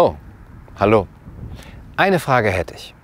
Oh, hallo. Eine Frage hätte ich.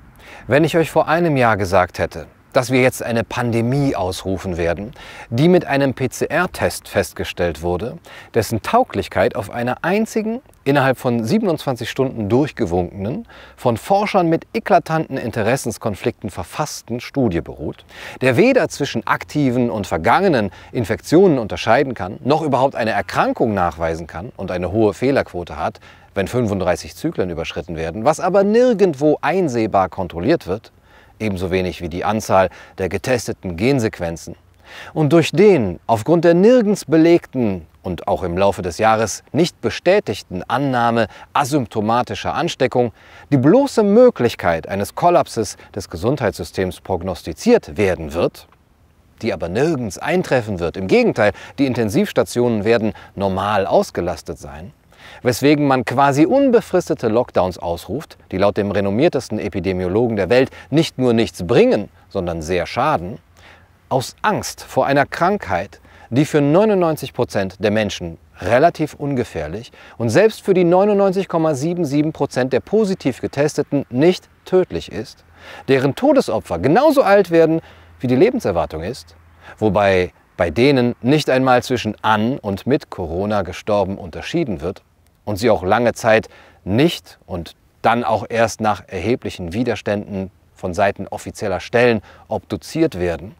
Wenn ich euch vor einem Jahr gesagt hätte, dass wir jetzt eine Pandemie ausrufen werden, die mit einem PCR-Test festgestellt wurde, dessen Tauglichkeit auf einer einzigen, innerhalb von 27 Stunden durchgewunkenen, von Forschern mit eklatanten Interessenskonflikten verfassten Studie beruht, der weder zwischen aktiven und vergangenen Infektionen unterscheiden kann, noch überhaupt eine Erkrankung nachweisen kann und eine hohe Fehlerquote hat, wenn 35 Zyklen überschritten werden, was aber nirgendwo einsehbar kontrolliert wird, ebenso wenig wie die Anzahl der getesteten Gensequenzen. Und durch den aufgrund der nirgends belegten und auch im Laufe des Jahres nicht bestätigten Annahme asymptomatischer Ansteckung die bloße Möglichkeit eines Kollapses des Gesundheitssystems prognostiziert werden wird, die aber nirgends eintreffen wird. Im Gegenteil, die Intensivstationen werden normal ausgelastet sein, weswegen man quasi unbefristete Lockdowns ausruft, die laut dem renommiertesten Epidemiologen der Welt nicht nur nichts bringen, sondern sehr schaden, aus Angst vor einer Krankheit, die für 99 Prozent der Menschen relativ ungefährlich und selbst für die 99,77 Prozent der positiv Getesteten nicht tödlich ist, deren Todesopfer genauso alt werden, wie die Lebenserwartung ist, wobei bei denen nicht einmal zwischen an und mit Corona gestorben unterschieden wird und sie auch lange Zeit nicht und dann auch erst nach erheblichen Widerständen von Seiten offizieller Stellen obduziert werden.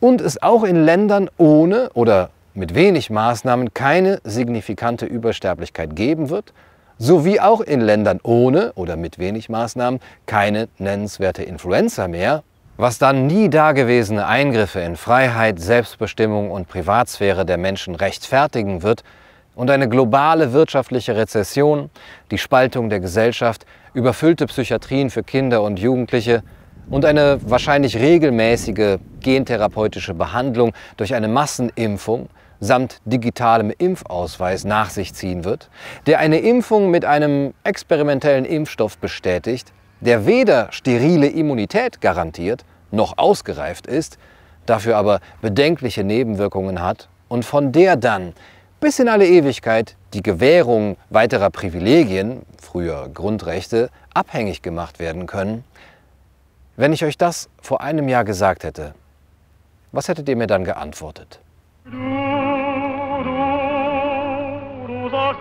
Und es auch in Ländern ohne oder mit wenig Maßnahmen keine signifikante Übersterblichkeit geben wird, sowie auch in Ländern ohne oder mit wenig Maßnahmen keine nennenswerte Influenza mehr, was dann nie dagewesene Eingriffe in Freiheit, Selbstbestimmung und Privatsphäre der Menschen rechtfertigen wird, und eine globale wirtschaftliche Rezession, die Spaltung der Gesellschaft, überfüllte Psychiatrien für Kinder und Jugendliche und eine wahrscheinlich regelmäßige gentherapeutische Behandlung durch eine Massenimpfung samt digitalem Impfausweis nach sich ziehen wird, der eine Impfung mit einem experimentellen Impfstoff bestätigt, der weder sterile Immunität garantiert noch ausgereift ist, dafür aber bedenkliche Nebenwirkungen hat und von der dann bis in alle Ewigkeit die Gewährung weiterer Privilegien, früher Grundrechte, abhängig gemacht werden können. Wenn ich euch das vor einem Jahr gesagt hätte, was hättet ihr mir dann geantwortet? Du, du, du sollst